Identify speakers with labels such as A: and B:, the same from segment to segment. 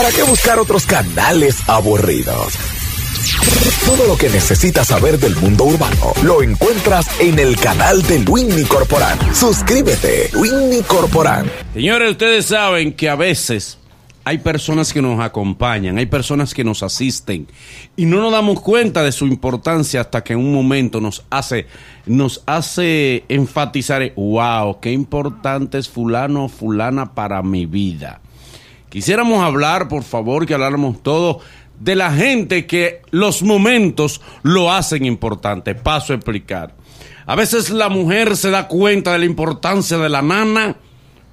A: ¿Para qué buscar otros canales aburridos? Todo lo que necesitas saber del mundo urbano lo encuentras en el canal de Winnie Corporán. Suscríbete, Winnie Corporán.
B: Señores, ustedes saben que a veces hay personas que nos acompañan, hay personas que nos asisten y no nos damos cuenta de su importancia hasta que en un momento nos hace, nos hace enfatizar, wow, qué importante es fulano o fulana para mi vida. Quisiéramos hablar, por favor, que habláramos todos de la gente que los momentos lo hacen importante. Paso a explicar. A veces la mujer se da cuenta de la importancia de la nana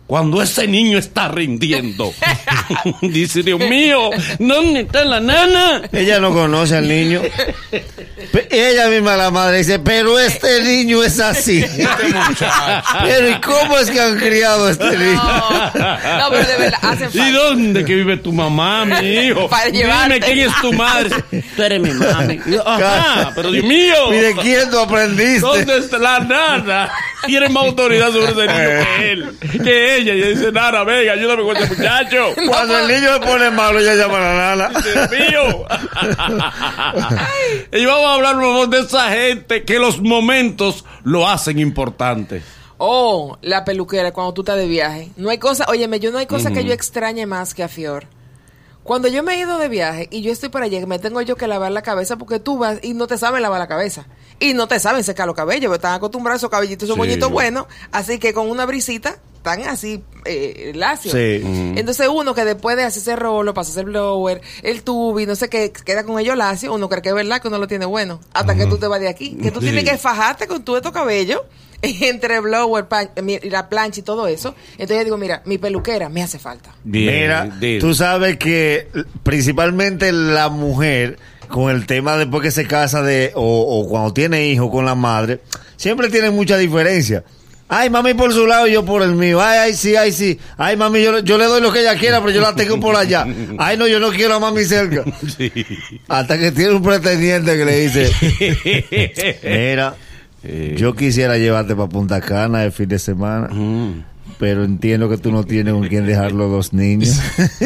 B: cuando ese niño está rindiendo. Dice, Dios mío, ¿dónde está la nana?
C: Ella no conoce al niño. Ella misma, la madre, dice, pero este niño es así. Pero ¿y cómo es que han criado a este niño?
D: No, pero de verdad, hacen
B: ¿Y
D: falta.
B: dónde que vive tu mamá, mi hijo?
D: Para
B: Dime quién es tu madre. Tú eres mi mami. Y Ajá, pero Dios mío.
C: ¿Y de quién tú aprendiste?
B: ¿Dónde está la nana? Tiene más autoridad sobre ese niño que él, que ella. Y ella dice, nana, venga, ayúdame con este muchacho.
C: Cuando el niño se pone malo, ella llama a la nana.
B: Dios mío. y vamos a hablar, por favor, de esa gente que los momentos lo hacen importante.
D: Oh, la peluquera cuando tú estás de viaje. No hay cosa, óyeme, yo no hay cosa que yo extrañe más que a Fior. Cuando yo me he ido de viaje y yo estoy para allá, me tengo yo que lavar la cabeza porque tú vas y no te saben lavar la cabeza. Y no te saben secar los cabellos, porque están acostumbrados a esos cabellitos, esos
B: Sí.
D: moñitos buenos. Así que con una brisita, están así, eh, lacios.
C: Sí.
D: Entonces uno que después de hacerse rolo, pasarse el blower, el tubi, no sé qué, queda con ellos lacio, uno cree que es verdad que uno lo tiene bueno. Hasta que tú te vas de aquí. Que tú
B: Sí.
D: tienes que fajarte con todo estos cabellos entre blower, pan- mi- la plancha y todo eso. Entonces yo digo, mira, mi peluquera me hace falta.
C: Mira,
B: dile.
C: tú sabes que principalmente la mujer, con el tema después que se casa de, o, o cuando tiene hijos con la madre, siempre tiene mucha diferencia. Ay, mami por su lado y yo por el mío. Ay, ay, sí, ay, sí. Ay, mami, yo, yo le doy lo que ella quiera, pero yo la tengo por allá. Ay, no, yo no quiero a mami cerca. Hasta que tiene un pretendiente que le dice, mira, yo quisiera llevarte para Punta Cana el fin de semana. Pero entiendo que tú no tienes con quién dejar los dos niños.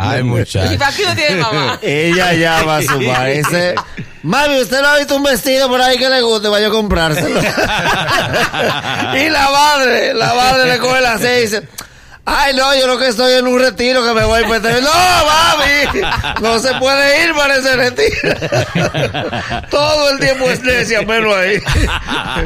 E: Ay,
D: Y
E: muchacho.
D: para aquí no tiene mamá.
C: Ella llama a su madre y dice, mami, ¿usted no ha visto un vestido por ahí que le guste? Vaya a comprárselo. y la madre, la madre le coge la seis y dice, ay no, yo lo que estoy en un retiro que me voy a meter. No, mami, no se puede ir para ese retiro. Todo el tiempo es necia, pero ahí.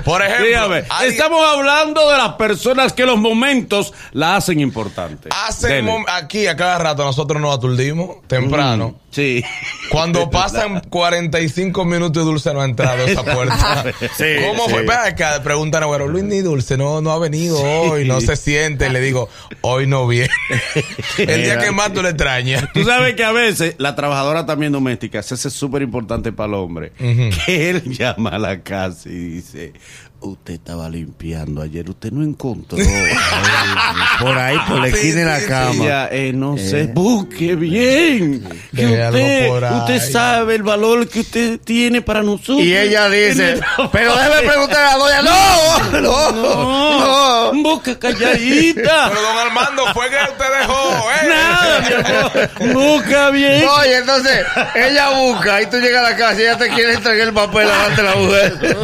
E: Por ejemplo,
B: Dígame,
E: alguien-
B: estamos hablando de las personas que los momentos la hacen importante.
E: hace aquí a cada rato nosotros nos aturdimos temprano.
B: Sí.
E: Cuando pasan 45 minutos y Dulce no ha entrado a esa puerta.
C: Sí,
E: ¿Cómo
C: sí.
E: fue? Acá, preguntan a bueno, Luis ni Dulce no, no ha venido hoy, no se siente. Le digo, hoy no viene. El día que más tú le extrañas.
B: Tú sabes que a veces la trabajadora también doméstica, eso es súper importante para el hombre, que él llama a la casa y dice, usted estaba limpiando ayer, usted no encontró.
C: Por ahí, por la esquina de la cama.
B: Ella, eh, no sé, busque bien. Que
E: Que algo
B: usted, usted sabe el valor que usted tiene para nosotros.
C: Y ella dice, pero déjeme preguntar a la doña, no, no, no.
B: No, busca calladita.
E: Pero don Armando, fue que usted dejó, ¿eh?
B: Nada, mi amor. Busca bien.
C: Oye, entonces, ella busca y tú llegas a la casa y ella te quiere entregar el papel delante de la mujer.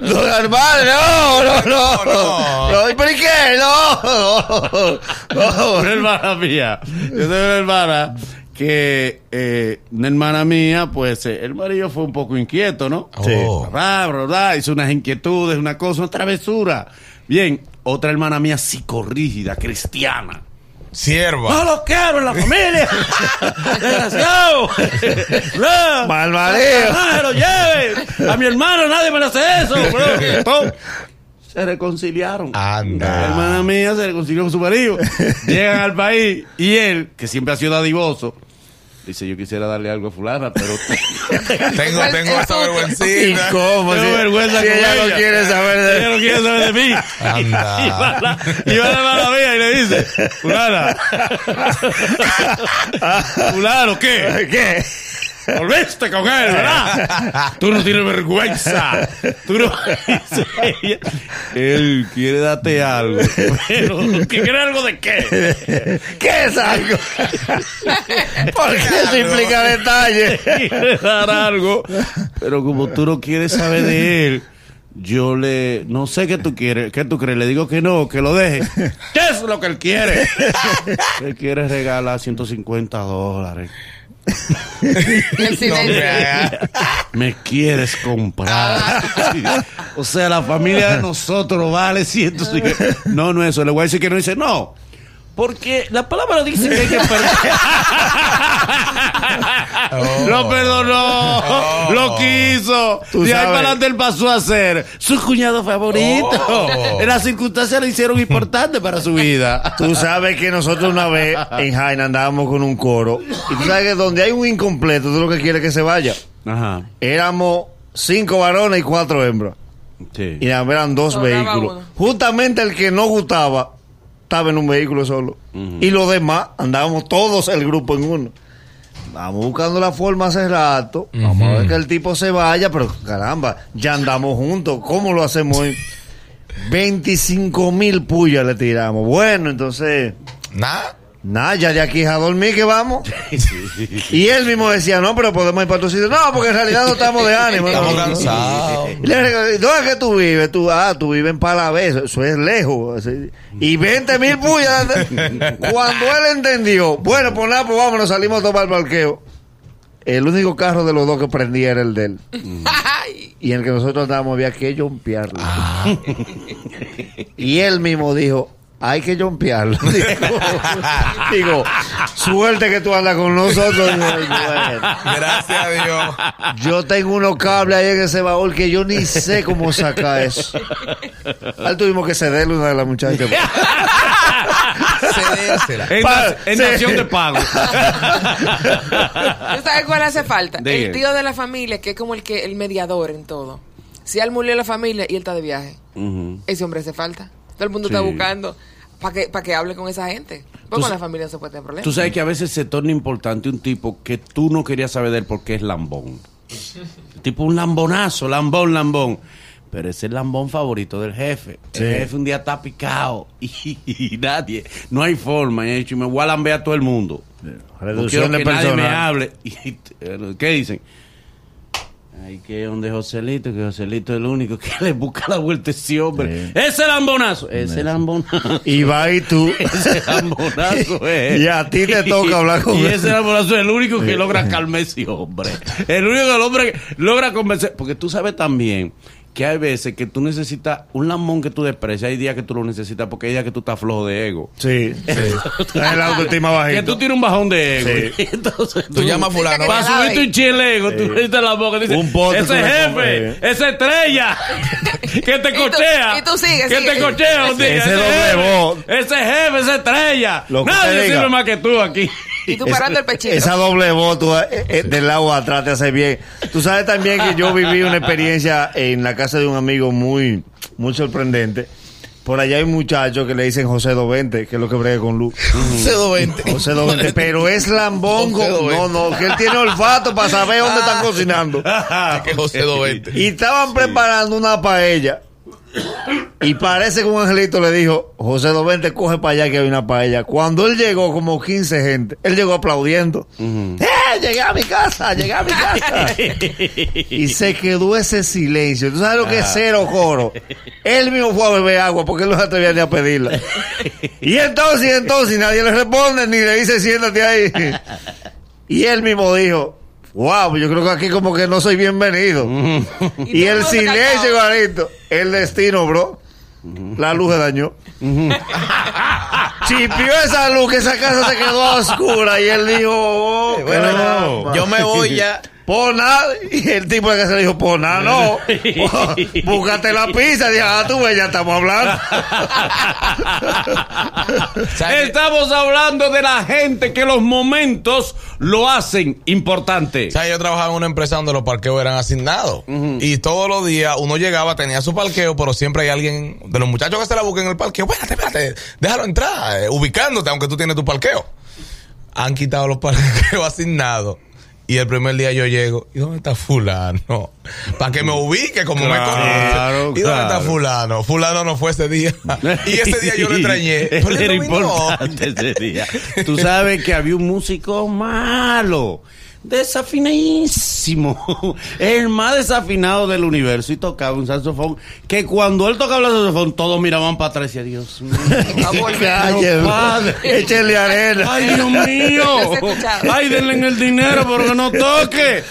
C: Don Armando, no, no, no.
E: No,
C: no. ¿Pero y qué? No, no.
B: Una hermana mía. Yo tengo una hermana que, eh, una hermana mía, pues, eh, el marido fue un poco inquieto, ¿no?
E: Oh.
B: Bla, bla, bla, hizo unas inquietudes, una cosa, una travesura. Bien, otra hermana mía psicorrígida, cristiana.
E: Sierva.
B: No lo quiero en la familia. Desgraciado. Bla.
C: Mal marido.
B: Se lo lleve. A mi hermano nadie me le hace eso. Bro. Se reconciliaron.
E: Anda.
B: La hermana mía se reconcilió con su marido. Llegan al país y él, que siempre ha sido dadivoso, dice, yo quisiera darle algo a fulana, pero
E: Tengo, tengo esa
C: ¿Y
E: vergüencita.
C: cómo?
B: tengo
C: Si,
B: vergüenza
C: si
B: con
C: ella,
B: ella.
C: no quiere saber de
B: ella no quiere saber de mí.
E: Anda.
B: Y va la, y va la hermana mía y le dice, fulana, fulano, ¿qué?
C: ¿Qué?
B: Volviste con él, ¿verdad? Tú no tienes vergüenza. Tú no... él quiere darte algo. Pero, ¿que quiere algo de qué?
C: ¿Qué es algo? Porque eso implica detalle.
B: quiere dar algo. Pero como tú no quieres saber de él, yo le... No sé qué tú quieres. ¿Qué tú crees? Le digo que no, que lo deje. ¿Qué es lo que él quiere? Él quiere regalar 150 dólares.
D: El
E: No
D: silencio.
E: me
B: quieres comprar. o sea, la familia de nosotros vale 150. No, no es eso. Le voy a decir que no dice no. Porque la palabra dice que hay que perder.
E: Oh.
B: Lo perdonó,
E: Oh.
B: lo quiso.
C: Tú
B: y ahí para adelante él pasó a ser su cuñado favorito.
E: Oh.
B: Las circunstancias le hicieron importante para su vida.
C: Tú sabes que nosotros una vez en Jaina andábamos con un coro. Y tú sabes que donde hay un incompleto, tú lo que quieres que se vaya.
B: Ajá.
C: Éramos cinco varones y cuatro hembras.
B: Sí.
C: Y eran dos
D: Sobraba
C: vehículos.
D: uno.
C: Justamente el que no gustaba estaba en un vehículo solo. Y los demás andábamos todos el grupo en uno. Vamos buscando la forma hace rato. Vamos a ver que el tipo se vaya, pero caramba, ya andamos juntos. ¿Cómo lo hacemos hoy? 25 mil puyas le tiramos. Bueno, entonces,
E: Nada.
C: Nada, ya de aquí es a dormir que vamos. Y él mismo decía, no, pero podemos ir para tu sitio. No, porque en realidad no estamos de ánimo.
E: Estamos
C: No.
E: cansados.
C: Y le digo, ¿Dónde es que tú vives? Tú, ah, tú vives en Palavés, eso es lejos. así. Y 20 mil puyas. Cuando él entendió, bueno, pues nada, pues vámonos, salimos a tomar el parqueo. El único carro de los dos que prendía era el de él.
D: Ay,
C: Y en el que nosotros andábamos había que jumpearlo. y él mismo dijo, hay que jumpearlo. digo, digo, suerte que tú andas con nosotros. Digo, bueno.
E: Gracias a Dios.
C: Yo tengo unos cables ahí en ese baúl que yo ni sé cómo sacar eso. Al tuvimos que cederle una de las muchachas.
E: Cedérsela.
B: En,
C: Pa-
B: de pago.
D: ¿Tú sabes cuál hace falta?
B: Diga.
D: El tío de la familia, que es como el que el mediador en todo. Si él murió la familia y él está de viaje, ese hombre hace falta. Todo el mundo
B: Sí.
D: está buscando para que, para que hable con esa gente. Porque
B: Tú
D: con la familia no se puede tener problemas.
B: Tú sabes que a veces se torna importante un tipo que tú no querías saber de él porque es lambón. tipo un lambonazo, lambón, lambón. Pero ese es el lambón favorito del jefe. El jefe un día está picado y, nadie, no hay forma. Y ha dicho, me voy a lambear a todo el mundo. No
C: Reducción
B: quiero
C: de
B: que nadie me
C: personal.
B: hable. Y, eh, ¿Qué dicen? Hay que donde Joselito, que Joselito es el único que le busca la vuelta a ese hombre.
C: Sí.
B: Ese lambonazo, ese lambonazo.
C: Y va y tú.
B: Ese lambonazo es.
C: Y a ti te toca hablar con
B: Y
C: él.
B: ese lambonazo es el único que logra calmar ese hombre. El único el hombre que logra convencer. Porque tú sabes también que hay veces que tú necesitas un lambón que tú desprecias. Hay días que tú lo necesitas porque hay días que tú estás flojo de ego.
C: Sí, sí. La autoestima
B: Que
C: bajita.
B: tú tienes un bajón de ego.
C: Sí.
B: Entonces,
E: Tú llamas a fulano.
B: Para subir tu
D: doy.
B: chilego, tú necesitas la boca. Dice,
C: Un pote tú
B: ese jefe,
C: pones.
B: esa estrella, que te cochea.
D: y tú sigues,
B: Que te cochea.
C: Ese
B: jefe,
C: voz.
B: Ese jefe, esa estrella.
C: Lo que
B: Nadie sirve más que tú aquí.
D: Y tú parando el pechito.
C: Esa doble voz tú, eh, eh, del lado atrás te hace bien. Tú sabes también que yo viví una experiencia en la casa de un amigo muy, muy sorprendente. Por allá hay un muchacho que le dicen José Dovente, que es lo que brega con luz.
E: Cedo 20.
C: José Dovente, pero es lambongo.
E: José.
C: No, no, que él tiene olfato para saber dónde están cocinando.
E: que José 20.
C: Y estaban preparando una paella. Y parece que un angelito le dijo, José Dovente, coge para allá que hay una paella. Cuando él llegó, como 15 gente, él llegó aplaudiendo. ¡Eh! Llegué a mi casa, llegué a mi casa. y se quedó ese silencio. ¿Tú sabes lo que es cero coro? Él mismo fue a beber agua porque él no se atrevía ni a pedirla. y entonces, y entonces, nadie le responde ni le dice siéntate ahí. y él mismo dijo, wow, yo creo que aquí como que no soy bienvenido. y
D: todo
C: el silencio, igualito. El destino, bro. La luz se dañó. Chipió esa luz, que esa casa se quedó a oscura. Y él dijo, oh.
E: Yo me voy ya.
C: Por nada. Y el tipo de casa le dijo, por nada, no. Búscate la pizza. Dije, ah, tú ves, ya estamos hablando.
B: Estamos hablando de la gente que los momentos lo hacen importante.
E: ¿Sabes? Yo trabajaba en una empresa donde los parqueos eran asignados. Y todos los días uno llegaba, tenía su parqueo, pero siempre hay alguien de los muchachos que se la buscan en el parqueo. Espérate, espérate, déjalo entrar, eh, ubicándote, aunque tú tienes tu parqueo. Han quitado los parqueos asignados. Y el primer día yo llego, ¿y dónde está fulano? Para que me ubique como
B: Claro,
E: me conoce. ¿Y dónde está fulano? Fulano no fue ese día. y ese día yo lo extrañé. Pero
B: era
E: no
B: importante ese día. Tú sabes que había un músico malo, desafinadísimo, el más desafinado del universo y tocaba un saxofón que cuando él tocaba el saxofón todos miraban para atrás y decían, Dios mío.
C: Échale arena.
B: Ay, Dios mío. Ay, denle en el dinero, pero que no toque.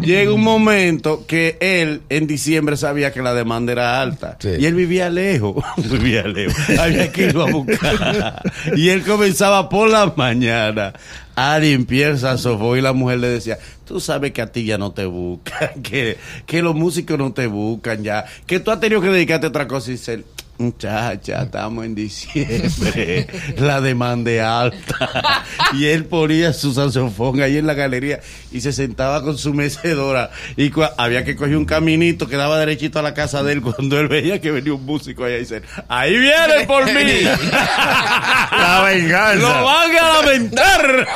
B: Llega un momento que él en diciembre sabía que la demanda era alta.
E: Sí.
B: Y él vivía lejos. vivía lejos. Había que irlo a buscar. Y él comenzaba por la mañana a limpiar saxofón y la mujer le decía, tú sabes que a ti ya no te buscan, que, que los músicos no te buscan ya, que tú has tenido que dedicarte a otra cosa y dice, muchacha, estamos en diciembre, la demanda es alta. Y él ponía su saxofón ahí en la galería y se sentaba con su mecedora y había que coger un caminito que daba derechito a la casa de él cuando él veía que venía un músico allá y dice, ahí vienen por mí.
C: La venganza.
B: Lo van a lamentar.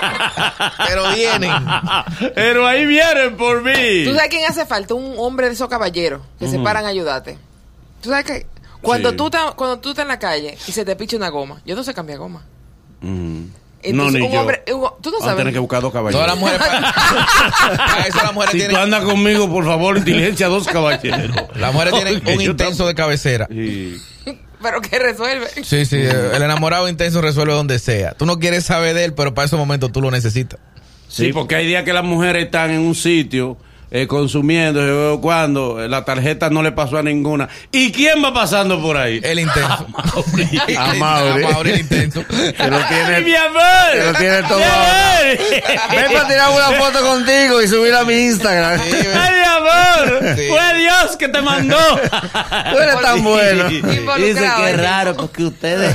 E: Pero vienen.
B: Pero ahí vienen por mí.
D: ¿Tú sabes quién hace falta? Un hombre de esos caballeros que se paran a ayudarte. ¿Tú sabes que cuando,
B: Sí.
D: tú estás, cuando tú estás en la calle y se te picha una goma, yo no sé cambiar goma.
B: Mm.
D: Entonces,
B: no, ni
D: un
B: yo.
D: hombre- un- tú no
B: Vas a
D: sabes.
B: tener que buscar dos caballeros.
E: Todas las mujeres. Para eso las mujeres
B: Si tú
E: tienen.
B: andas conmigo, por favor, diligencia dos caballeros.
E: Las mujeres tienen un intenso de cabecera.
B: Sí.
D: Pero que resuelve.
E: Sí, sí, el enamorado intenso resuelve donde sea. Tú no quieres saber de él, pero para ese momento tú lo necesitas.
B: Sí, porque hay días que las mujeres están en un sitio eh, consumiendo, yo veo cuando eh, la tarjeta no le pasó a ninguna. ¿Y quién va pasando por ahí?
E: El intenso.
C: A Mauri.
E: A Mauri el intenso.
C: Que lo
B: ¡Ay,
C: tiene,
B: mi amor!
C: que lo tiene todo. Ven para tirar una foto contigo y subirla a mi Instagram.
B: ¡Ay, mi amor!
E: Sí.
B: ¡Fue Dios que te mandó!
C: Tú eres tan bueno.
B: Dice que es raro porque ustedes...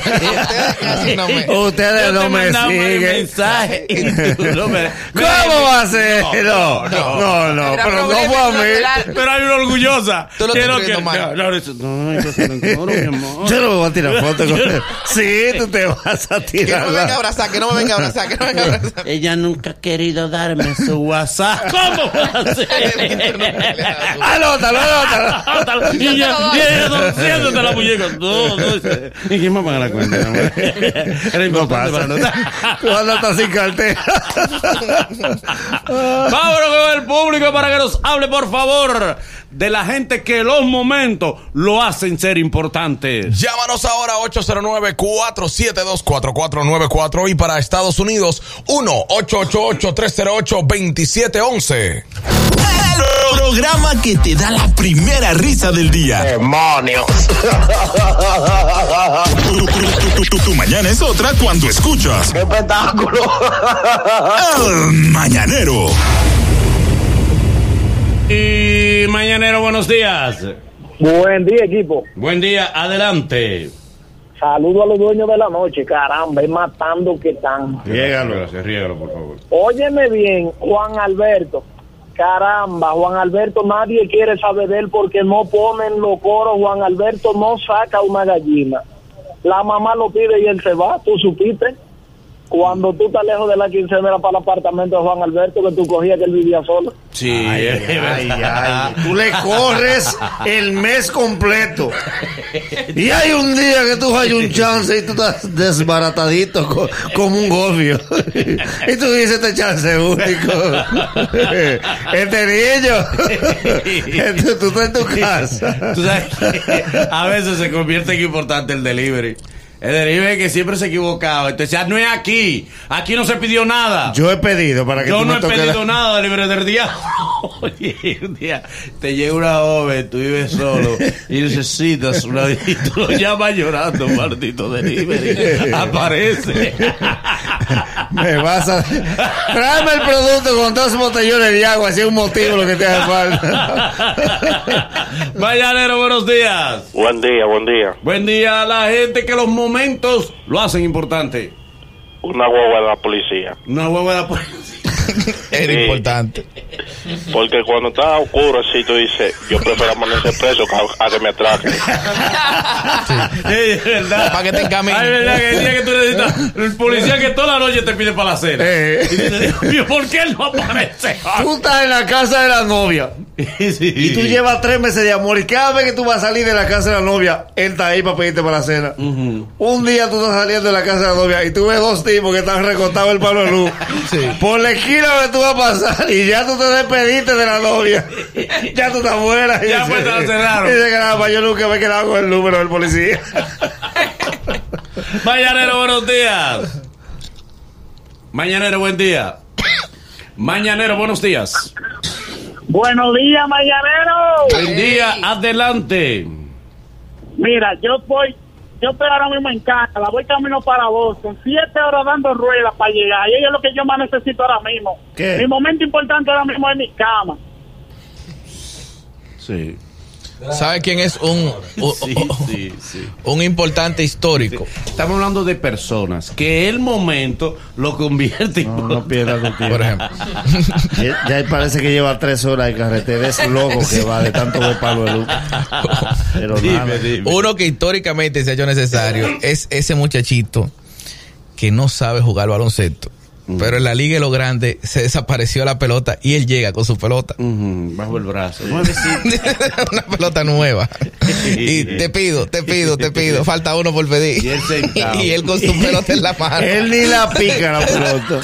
E: Casi no me-
C: Ustedes no me siguen.
B: mensaje y tú no me-
C: ¿Cómo va a ser? No, no, no,
D: Era
C: pero no
D: problema
C: fue a mí.
D: celular.
B: Pero hay una orgullosa.
E: Tú lo estás
B: Quiero
E: escribiendo
B: que-
E: mal.
B: No, no, eso- no, yo se lo ignoro, mi amor.
C: Yo no me voy a tirar foto con él. Sí, tú te vas a
E: Que no
C: tirar.
E: me venga a abrazar, que no me venga a abrazar, que no me venga a abrazar.
B: Ella nunca ha querido darme su WhatsApp. ¿Cómo va a ser?
C: Anótalo, anótalo.
B: y ya, y ella torciéndote la muñeca. No, no. ¿Y quién me paga la cuenta, mi amor? Era importante para anotar.
C: Tú andas hasta sin cartera.
B: Vámonos con el público para hable, por favor, de la gente que los momentos lo hacen ser importantes.
E: Llámanos ahora 809-472-4494 y para Estados Unidos 1-888-308-2711.
F: El programa que te da la primera risa del día. ¡Demonios! Tu, tu- tu- tu- tu mañana es otra cuando escuchas. ¡Qué espectáculo! El Mañanero.
B: Y mañanero, buenos días.
G: Buen día, equipo.
B: Buen día, adelante.
G: Saludo a los dueños de la noche. Caramba, es matando que están.
B: Riégalo, gracias, riégalo, por favor.
G: Óyeme bien, Juan Alberto. Caramba, Juan Alberto, nadie quiere saber de él porque no ponen los coros. Juan Alberto no saca una gallina. La mamá lo pide y él se va, tú supiste. Cuando tú estás lejos de la quincena era para el apartamento de Juan Alberto que tú cogías que él vivía solo.
B: Sí,
C: Ay, ay, ay. Tú le corres el mes completo. Y hay un día que tú hay un chance y tú estás desbaratadito co- como un gofio. Y tú dices este chance único. Este niño. Tú, tú estás en tu casa.
B: Tú sabes que a veces se convierte en importante el delivery. El delivery que siempre se equivocaba. Entonces, ya no es aquí. Aquí no se pidió nada.
C: Yo he pedido para que
B: Yo
C: tú
B: no
C: me
B: he pedido
C: la-
B: nada de libre del día. Oye, un día te llega una joven, tú vives solo y necesitas una y tú lo llamas llorando, maldito delivery. Aparece.
C: Me vas a... Tráeme el producto con dos botellones de agua, si es un motivo lo que te hace falta.
B: Mañanero, buenos días.
H: Buen día, buen día.
B: Buen día a la gente que los momentos lo hacen importante.
H: Una hueva de la policía.
B: Una hueva de la policía.
E: Era
H: Sí.
E: importante.
H: Porque cuando está oscuro así, tú dices, yo prefiero amanecer preso que a, a que me atraquen.
B: Sí, es verdad.
E: Para que te encaminen.
B: Ay, verdad que el día que tú necesitas el policía que toda la noche te pide para la cena.
C: Eh.
B: Y dices, Dios mío, ¿por qué él no aparece?
C: Tú estás en la casa de la novia
B: Sí.
C: y tú llevas tres meses de amor y cada vez que tú vas a salir de la casa de la novia, él está ahí para pedirte para la cena. Un día tú estás saliendo de la casa de la novia y tú ves dos tipos que están recostados en el palo de luz. Por la esquina donde tú vas a pasar y ya tú te despediste de la novia. Ya tú estás fuera. Y
B: Ya,
C: dice-
B: pues, te la cerraron.
C: y Dice que nada, yo nunca me he quedado con el número del policía.
B: Mañanero, buenos días. Mañanero, buen día. Mañanero, buenos días.
G: Buenos días, Mañanero.
B: Buen día, adelante.
G: Mira, yo voy, yo estoy ahora mismo en casa, la voy camino para Boston, siete horas dando ruedas para llegar, y eso es lo que yo más necesito ahora mismo.
C: ¿Qué?
G: Mi momento importante ahora mismo es mi cama.
B: Sí.
E: ¿Sabe quién es un, un,
B: Sí, sí, sí.
E: un importante histórico?
B: Estamos hablando de personas que el momento lo convierte en
C: No, no pierdas tu tiempo.
E: Por ejemplo.
C: Ya, ya parece que lleva tres horas de carretera. Es loco que va de tanto de palo de luz. Pero nada.
B: Dime, dime.
E: Uno que históricamente se ha hecho necesario es ese muchachito que no sabe jugar baloncesto. Pero en la liga de los grandes se desapareció la pelota y él llega con su pelota.
B: Ujú, bajo el brazo.
E: Una pelota nueva. Y te pido, te pido, te pido. Falta uno por pedir.
B: Y él.
E: Y él con su pelota en la mano.
C: Él ni la pica la pelota.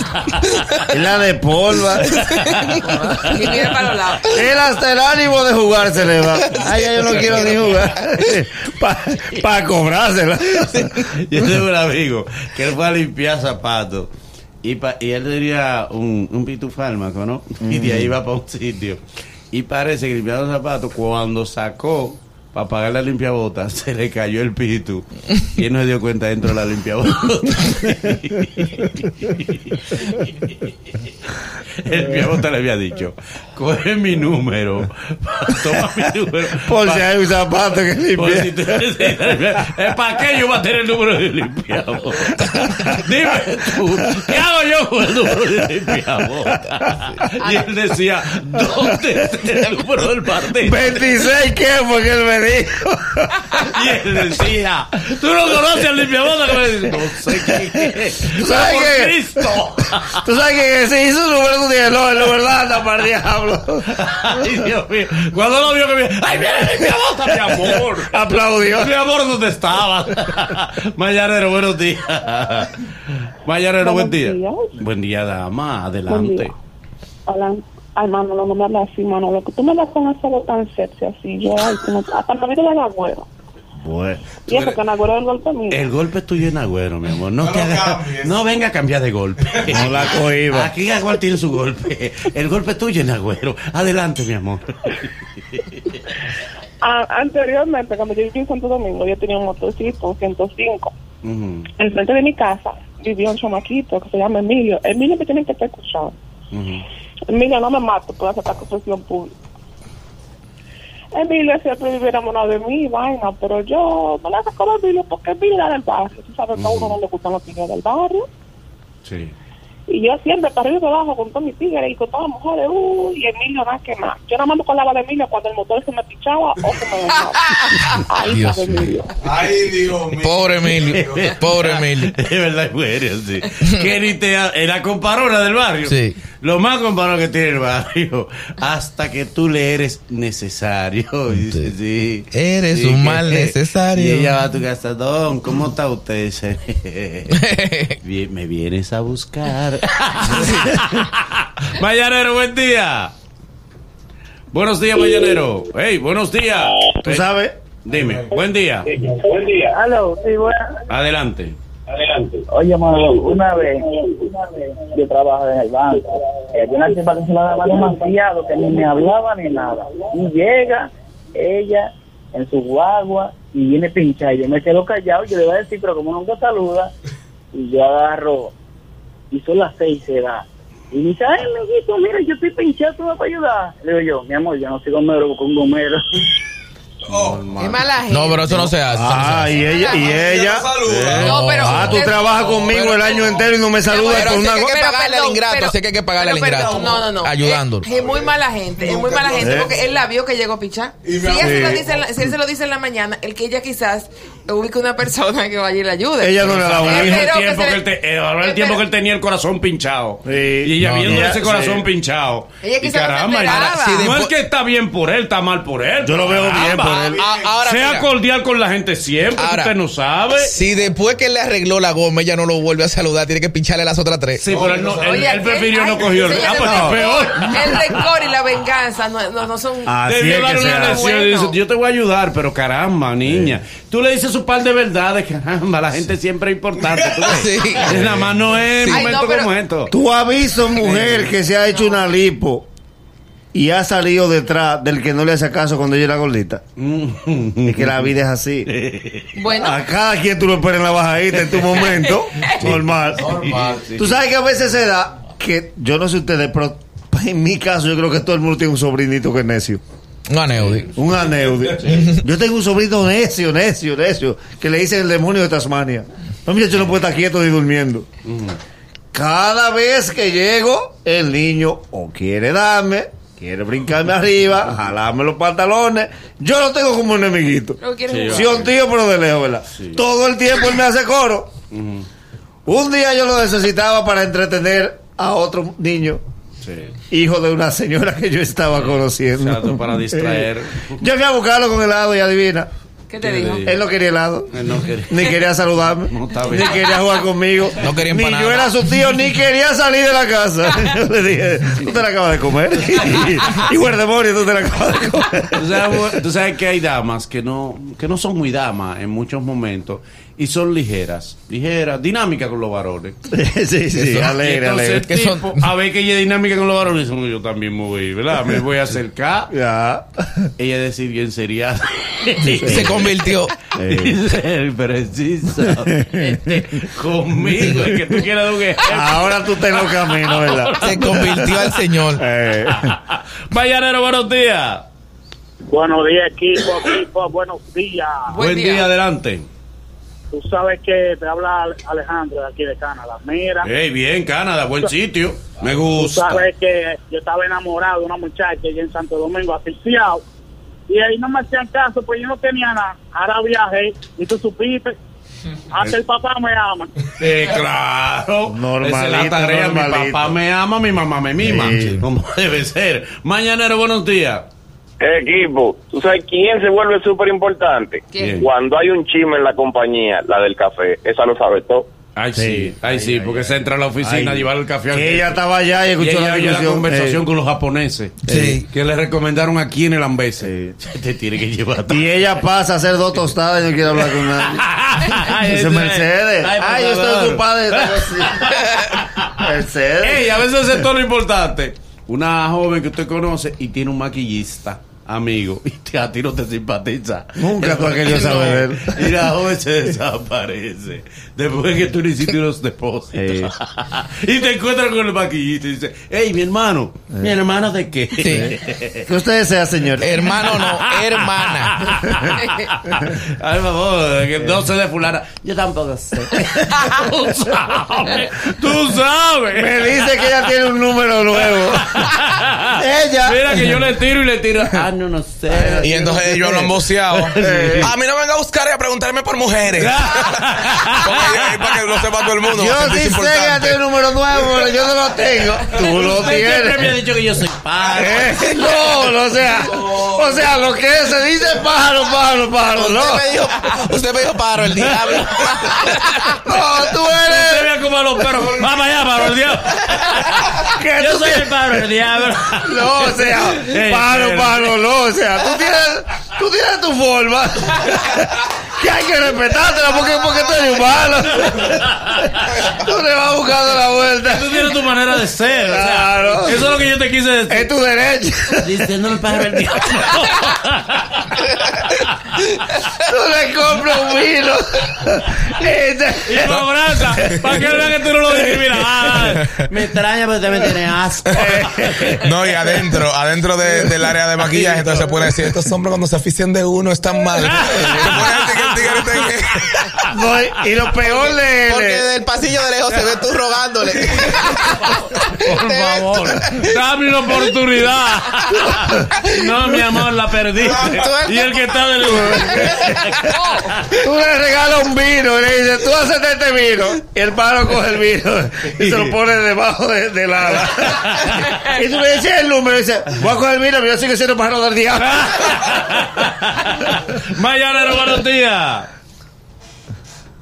C: Él la de polva.
D: Y mira para los lados.
C: Él hasta el ánimo de jugar se le va. Ay, ya yo no quiero ni jugar. Para cobrársela.
B: Yo tengo un amigo que él fue a limpiar zapatos y, pa- y él tenía un, un pitufármaco, ¿no? Y de ahí iba para un sitio. Y parece que limpiando los zapatos, cuando sacó para pagar la limpiabotas, se le cayó el pitu. Y él no se dio cuenta dentro de la limpiabotas. el limpiabotas le había dicho, coge mi número, toma mi número.
C: Por
B: pa-
C: si hay un zapato que
B: por si
C: limpia.
B: tú necesitas- ¿Eh, ¿Para qué yo voy a tener el número de limpiabotas? Dime tú, ¿qué hago yo con el número de limpiabotas? Y él decía, ¿dónde está el número del partido?
C: 26, ¿qué fue que él me dijo?
B: Y él decía, ¿tú no conoces al dice, no sé quién es.
C: ¿Sabes
B: ¡Por
C: qué?
B: Cristo!
C: Tú sabes que se hizo un número tú tienes, no, es la verdad, anda para el diablo.
B: Ay, Dios mío. Cuando lo vio que me... ¡Ay, mira el limpiabotas, mi amor!
C: Aplaudió.
B: Mi amor, ¿dónde estabas? Mañanero, buenos días. Mañanero, buen día.
I: días.
B: Buen día, dama. Adelante.
I: día. Hola. Ay, Manolo, no me hablas así, Manolo. Que tú me das con esa voz tan sexy así. Yo, ay, como, hasta me digo la agüero.
C: Bueno,
I: Y eso que Nagüero es el golpe mío.
B: El golpe es tuyo en Agüero, mi amor. No,
E: No
B: te no venga a cambiar de golpe.
C: No la cohiba.
B: Aquí Agüero tiene su golpe. El golpe es tuyo en Agüero. Adelante, mi amor.
I: Ah, anteriormente, cuando yo vivía en Santo Domingo, yo tenía un motorcito, un 105.
B: Ujú,
I: Enfrente de mi casa vivía un chamaquito que se llama Emilio. Emilio me tiene que estar escuchando. Emilio, no me mato por hacer esta confesión pública. Emilio siempre vive enamorado de mí, vaina, pero yo no le saco a Emilio porque Emilio era del barrio. Tú sabes que a uno no le gustan los tigres del barrio.
B: Sí.
I: Y yo siempre para arriba y para abajo con todos mis tigres y con todas las mujeres, uy, y Emilio nada que más. Yo nada más me acordaba de Emilio cuando el motor se me pichaba o se me dejaba. Ahí
E: Dios
I: está Emilio.
E: Ay, Dios mío. Pobre Emilio. Pobre Emilio.
B: Es verdad, mujer, sí. Que ni te ha- era comparona del barrio.
E: Sí.
B: Lo más comparado que tiene el barrio. Hasta que tú le eres necesario. Y dice, sí.
E: Eres
B: Sí,
E: un
B: que-
E: mal necesario.
B: Y ella va a tu casa, Don, ¿cómo está usted? Dice, "Bien, me vienes a buscar. Mañanero, buen día. Buenos días, Mañanero. Hey, buenos días.
C: tú sabes.
B: Dime, buen día.
G: Buen día. Aló, sí, bueno.
B: Adelante.
G: Oye, Manolo, una vez, yo trabajo en el banco. Eh, Había una tipa que se la daba demasiado, que ni me hablaba ni nada. Y llega ella en su guagua y viene pinchada. Y yo me quedo callado, yo le voy a decir, pero como nunca saluda, y yo agarro, y son las seis, se da. Y dice, ay, amiguito, mira, yo estoy pinchado, ¿tú me vas a ayudar? Le digo yo, mi amor, yo no soy gomero, un gomero.
D: Es mala gente.
E: No, pero eso no se hace. eso no se
C: Ah,
E: hace.
C: y ella, y ella.
D: No, pero
C: Ah, tú trabajas conmigo
E: Pero-
C: el año entero y no me saludas
E: Pero
C: por
E: sí
C: una
E: que-
C: cosa.
E: que pagarle al ingrato, sí que hay que pagarle
D: pero
E: al ingrato.
D: No, no, no.
E: Ayudándolo.
D: Es, es muy mala gente, es muy mala gente
C: ¿Eh?
D: porque él la vio que llegó a pichar. Si, ella se lo dice en la- si él se lo dice en la mañana, el que ella quizás ubique una persona que vaya y le ayude.
C: Ella no le da un
D: Pero
C: hijo.
B: el
D: que
B: tiempo
D: se
B: que
D: le-
B: él, te- eh, el tiempo que él tenía el corazón pinchado.
C: Sí.
B: Y ella
E: No,
B: viendo
C: no.
B: ese corazón
C: Sí.
B: pinchado.
D: Ella
B: y
D: no
B: caramba,
D: esperaba.
B: y-
D: Sí,
B: no es que está bien por él, está mal por él.
C: Yo lo veo bien por él.
E: Ah, ahora,
B: sea
E: mira.
B: cordial con la gente siempre,
E: Ahora,
B: usted no sabe.
E: Si después que le arregló la goma, ella no lo vuelve a saludar, tiene que pincharle las otras tres.
B: Sí, pero él, no, él,
D: Oye,
B: él prefirió no cogió el... Ah, pues
D: el
B: está peor.
D: El rencor y la venganza no, son...
C: Así es que
B: una yo te voy a ayudar, pero caramba, niña. Tú le dices su par de verdades, caramba, la gente siempre es importante. ¿tú ves?
E: Sí.
B: Nada más no es
D: Ay,
B: momento
D: no, pero-
B: como esto.
C: Tú has visto mujer que se ha hecho una lipo y ha salido detrás del que no le hace caso cuando ella era gordita. Es que la vida es así.
D: Bueno,
C: A cada quien tú lo esperas en la bajadita en tu momento. Normal. Tú sabes que a veces se da que, yo no sé ustedes, pero en mi caso yo creo que todo el mundo tiene un sobrinito que es necio.
E: Un aneudi.
C: Un aneudi. Yo tengo un sobrino necio, necio, necio, que le dicen el demonio de Tasmania. No, muchacho no puede estar quieto ni durmiendo. Cada vez que llego, el niño o quiere darme, quiere brincarme arriba, jalarme los pantalones. Yo lo tengo como un enemiguito. Sí, un tío, pero de lejos, ¿verdad? Todo el tiempo él me hace coro. Un día yo lo necesitaba para entretener a otro niño, hijo de una señora que yo estaba conociendo.
B: Exacto, para distraer.
C: Yo fui a buscarlo con helado y adivina.
D: ¿Qué te dijo?
C: Él no quería helado.
B: Él no quería.
C: Ni quería saludarme.
B: No, está
C: ni
B: bien.
C: quería jugar conmigo.
E: No quería
C: Ni yo era su tío, ni quería salir de la casa. Yo le dije, tú te la acabas de comer. y, demonio, tú te la acabas de comer.
B: Tú sabes, tú sabes que hay damas que no, que no son muy damas en muchos momentos y son ligeras, ligeras, dinámicas con los varones.
C: sí, sí,
B: Y
C: alegre, alegre.
E: Que son-
B: a ver que ella es dinámica con los varones, yo también me voy, ¿verdad? Me voy a acercar.
C: Ya.
B: Ella decir bien sería.
E: Se convirtió.
B: Dice, preciso. Conmigo, es que tú quieras dar un ejemplo.
C: Ahora tú te lo camino, ¿verdad?
E: Se convirtió al señor.
C: Eh,
B: Mañanero, buenos días.
G: Buenos días, equipo, equipo, buenos días.
B: Buen,
D: Buen
B: día.
D: día.
B: adelante.
G: Tú sabes que te habla Alejandro de aquí de Canadá. Mira,
B: Hey, bien, Canadá, buen sitio. Me
G: tú
B: gusta.
G: sabes que yo estaba enamorado de una muchacha allá en Santo Domingo, asfixiado. Y ahí no me hacían caso, pues yo no tenía nada. Ahora viajé y tú supiste. Hasta el papá me ama.
B: Eh, claro.
C: Normalito,
B: Esa es la tarea. Mi papá me ama, mi mamá me mima.
C: Sí.
B: Como debe ser. Mañanero, buenos días.
H: Equipo, ¿tú sabes quién se vuelve súper importante? Cuando hay un chisme en la compañía, la del café, esa lo sabe todo.
B: Ay, sí,
C: Sí.
B: ay, sí, porque se entra a la oficina a llevar el café al
C: que ella estaba allá y
B: Y
C: escuchó
B: ella
C: la discusión.
B: conversación
C: Eh,
B: con los japoneses.
E: Sí.
B: Que le recomendaron aquí en el Ambese. Te tiene que llevar.
C: Y ella pasa a hacer dos tostadas y no quiere hablar con nadie. Dice Mercedes.
B: Ay,
C: yo estoy ocupada de Mercedes.
B: Ey, a veces es todo lo importante. Una joven que usted conoce y tiene un maquillista, amigo, y te, a ti no te simpatiza.
C: Nunca tú has querido saber él.
B: Y la joven se desaparece. Después que tú le hiciste unos depósitos. Y te encuentras con el maquillista y dice, hey, mi hermano. ¿Mi hermano de qué?
E: Sí.
C: ¿Qué usted desea, señor?
E: Hermano no, hermana.
B: Ay, por favor, que no sé de fulana. Yo tampoco sé. tú sabes. Tú sabes.
C: Me dice que ella tiene un número nuevo. ella.
B: Mira que yo le tiro y le tiro. Ah, no, no sé.
E: Y entonces ellos lo han boceado. A mí no venga a buscar y a preguntarme por mujeres. Para que lo sepa todo el mundo.
C: Yo sí sé que tiene un número nuevo, pero yo no lo tengo. Tú lo
B: Usted siempre me ha
C: tienes.
B: dicho que yo soy
C: Eh, No, no, o sea, o sea, lo que se dice pájaro, pájaro, pájaro, no.
E: Usted me dijo, usted me dijo paro el diablo.
C: No, tú
B: Usted
C: eres.
B: ve como a los perros. Vamos allá, para el diablo. Yo soy el padre del diablo.
C: No, o sea, pájaro, pájaro, no, o sea, tú tienes, tú tienes tu forma. Que hay que respetártela porque, porque tú eres humano. Tú le vas buscando la vuelta.
B: Tú tienes tu manera de ser. o sea,
C: Claro.
B: eso es lo que yo te quise decir.
C: Es tu derecho.
B: Diciendo el pájaro del diablo.
C: Tú le compras un vino.
B: Y cobranza, para que vean que tú no lo discriminas. Ah, me extraña, pero usted me tiene asco.
E: No, y adentro, adentro de- del área de maquillaje, entonces se puede decir, estos hombres cuando se afician de uno están mal. Se pone el tigre, el tigre está en-
C: No, y- lo peor de
E: Porque
C: él.
E: desde el pasillo de lejos se ve tú rogándole.
B: Por favor, dame una oportunidad. No, mi amor, la perdiste. Y el que está del.
C: Tú le regalas un vino y le dices, tú haces este vino. Y el pájaro coge el vino y se lo pone debajo de- del ala. Y tú le dices el número y dices, voy a coger el vino, pero yo sigo siendo pájaro del diablo.
B: Mañanero, buenos días.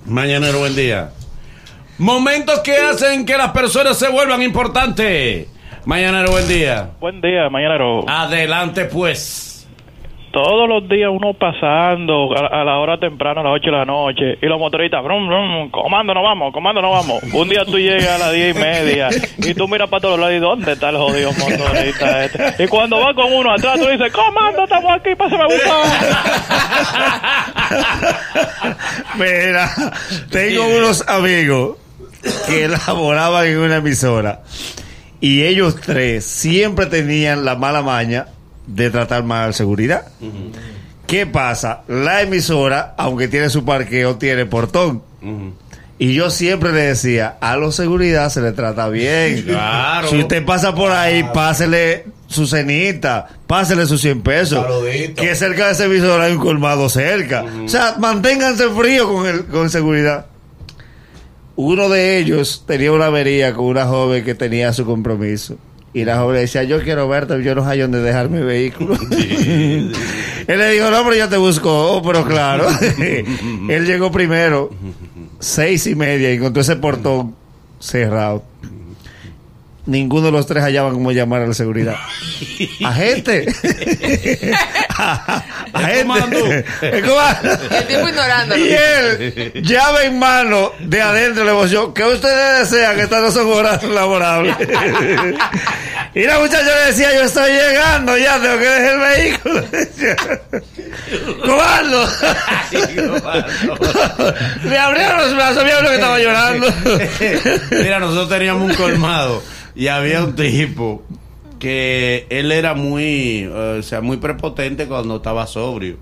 B: Mañanero, buen día. Momentos que hacen que las personas se vuelvan importantes. Mañanero, buen día.
H: Buen día, mañanero.
B: Adelante, pues.
H: Todos los días uno pasando a, la hora temprana, a las 8 de la noche, y los motoristas, brum, brum, comando, no vamos, comando, no vamos. Un día tú llegas a las 10 y media y tú miras para todos lados y ¿dónde está el jodido motorista este? Y cuando va con uno atrás, tú dices, comando, estamos aquí, pásame a buscar.
C: Mira, tengo unos amigos que laboraban en una emisora y ellos tres siempre tenían la mala maña de tratar mal seguridad. ¿Qué pasa? La emisora, aunque tiene su parqueo, tiene portón. Y yo siempre le decía, a los seguridad se le trata bien.
B: Claro.
C: Si usted pasa por ahí, pásele su cenita, pásele sus 100 pesos.
E: Saludito.
C: Que cerca de ese emisor hay un colmado cerca. O sea, manténganse frío con, el, con seguridad. Uno de ellos tenía una avería con una joven que tenía su compromiso. Y la joven decía, yo quiero verte, yo no hay dónde dejar mi vehículo. Él le dijo, no, pero yo te busco. Oh, pero claro. Él llegó primero, seis y media, y encontró ese portón cerrado. Ninguno de los tres hallaban cómo llamar a la seguridad. Agente.
B: El comando.
C: El comando.
D: El tipo ignorándolo.
C: Y él, llave en mano de adentro, le voció, ¿qué ustedes desean? Que estas no son horas laborables. y la muchacha le decía, yo estoy llegando, ya tengo que dejar el vehículo. ¡Comando! le abrieron los brazos, vieron lo que estaba llorando.
B: Mira, nosotros teníamos un colmado y había un tipo que él era muy, eh, o sea, muy prepotente cuando estaba sobrio.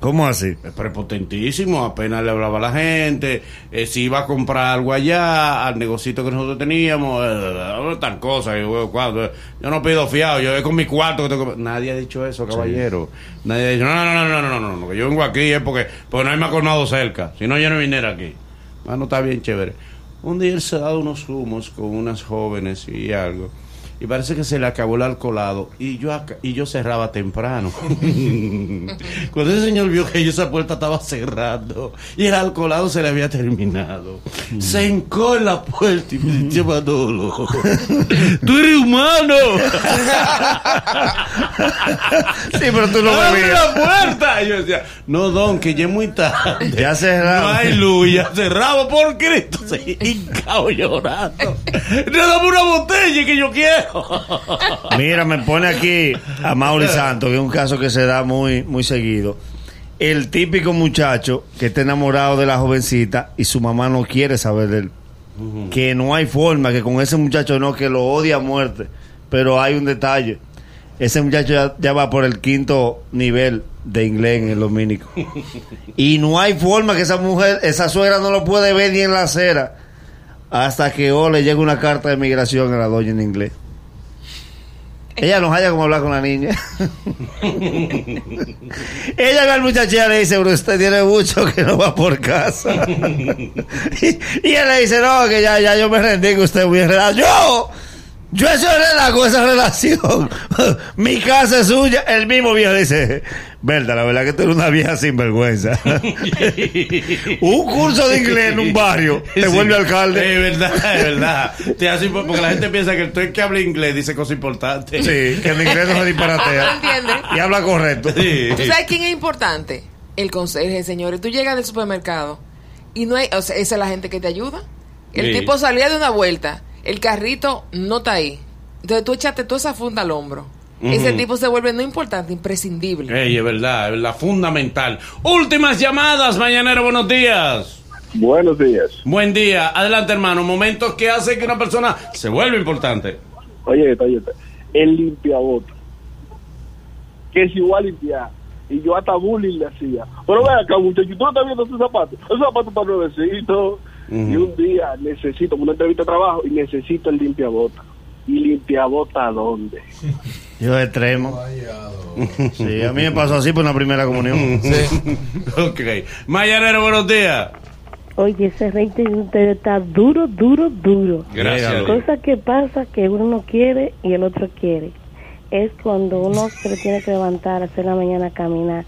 C: ¿Cómo así?
B: Es prepotentísimo, apenas le hablaba a la gente, eh, si iba a comprar algo allá, al negocito que nosotros teníamos, eh, tal cosa, yo, bueno, cuando- yo no pido fiado, yo voy con mi cuarto. Que tengo que- Nadie ha dicho eso, caballero. Nadie ha dicho, no, no, no, no, no, no, no, que yo vengo aquí es porque, porque no hay más colmado cerca, si no yo no viniera aquí. Ah, no está bien chévere. Un día él se ha dado unos humos con unas jóvenes y algo. Y parece que se le acabó el alcoholado. Y yo y yo cerraba temprano. Cuando ese señor vio que yo esa puerta estaba cerrando y el alcoholado se le había terminado, se hincó en la puerta y me dice, Manolo, tú eres humano.
C: Sí, pero tú no
B: ¡Abre
C: bebías.
B: la puerta! Y yo decía, no, don, que ya es muy tarde.
C: Ya cerrado.
B: No hay luz, ya cerrado por Cristo. Se hincao llorando. ¡No dame una botella que yo quiero!
C: Mira, me pone aquí a Mauri Santos, que es un caso que se da muy, muy seguido. El típico muchacho que está enamorado de la jovencita y su mamá no quiere saber de él. Que no hay forma, que con ese muchacho no, que lo odia a muerte. Pero hay un detalle. Ese muchacho ya, ya va por el quinto nivel de inglés en el dominico. Y no hay forma que esa mujer, esa suegra no lo puede ver ni en la acera. Hasta que o le llega una carta de migración a la doña en inglés. Ella no haya como hablar con la niña. Ella ve al muchacho le dice, pero usted tiene mucho que no va por casa. y, y él le dice, no, que ya, ya yo me rendí, que usted es muy enredado. ¡Yo! Yo enredado con esa relación. Mi casa es suya. El mismo viejo dice, verdad, la verdad que tú eres una vieja sinvergüenza. un curso de inglés en un barrio te
B: Sí.
C: vuelve alcalde.
B: Es verdad, es verdad. Te hace porque la gente piensa que el tú que habla inglés dice cosas importantes.
C: Sí, que el inglés no se
D: ¿No
C: disparatea.
D: entiendes?
C: Y habla correcto.
B: Sí.
D: ¿Tú sabes quién es importante? El conserje, señores. Tú llegas del supermercado y no hay, o sea, esa es la gente que te ayuda. El
B: Sí.
D: tipo salía de una vuelta, el carrito no está ahí. Entonces tú echaste toda esa funda al hombro ese tipo se vuelve no importante, imprescindible.
B: Ey, es verdad, es verdad, fundamental. Últimas llamadas, mañanero, buenos días.
J: Buenos días.
B: Buen día, adelante hermano, momentos que hacen que una persona se vuelva importante.
J: Oye, oye, el limpiabota. Que si igual a limpiar. Y yo hasta bullying le hacía. Pero ve acá, muchacho, tú no estás viendo esos zapatos. Esos zapatos para nuevecitos. Y un día necesito una entrevista de trabajo y necesito el limpiabota. ¿Y limpiabota dónde?
C: Yo extremo. Sí, a mí me pasó así por una primera comunión.
B: ok. Mañanero, buenos días.
K: Oye, ese rating de ustedes está duro, duro, duro.
B: Gracias.
K: Cosa que pasa que uno no quiere y el otro quiere. Es cuando uno se le tiene que levantar, hacer la mañana a caminar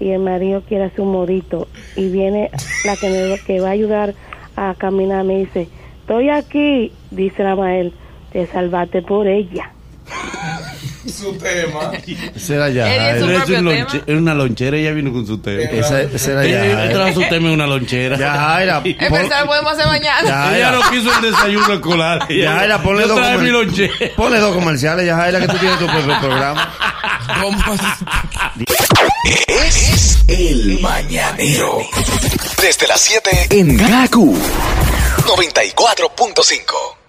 K: y el marido quiere hacer un modito y viene la que me que va a ayudar a caminar me dice, estoy aquí, dice la Mael, te salvaste por ella.
E: Su tema.
C: Ese era ya.
D: Él tema.
B: una lonchera, ella vino con su tema.
C: Ese, ese era ya.
B: trajo su tema en una lonchera.
C: Ya, Jaira.
D: Es pensar, podemos hacer mañana.
C: Ya,
B: Ella no quiso el desayuno escolar.
C: Ya, Jaira, ponle dos,
B: traje
C: comer-
B: mi lonchera.
C: ponle dos comerciales, ya, Jaira, que tú tienes tu propio programa.
E: ¿Cómo?
A: Es el mañanero. Desde las 7 en Gaku 94.5.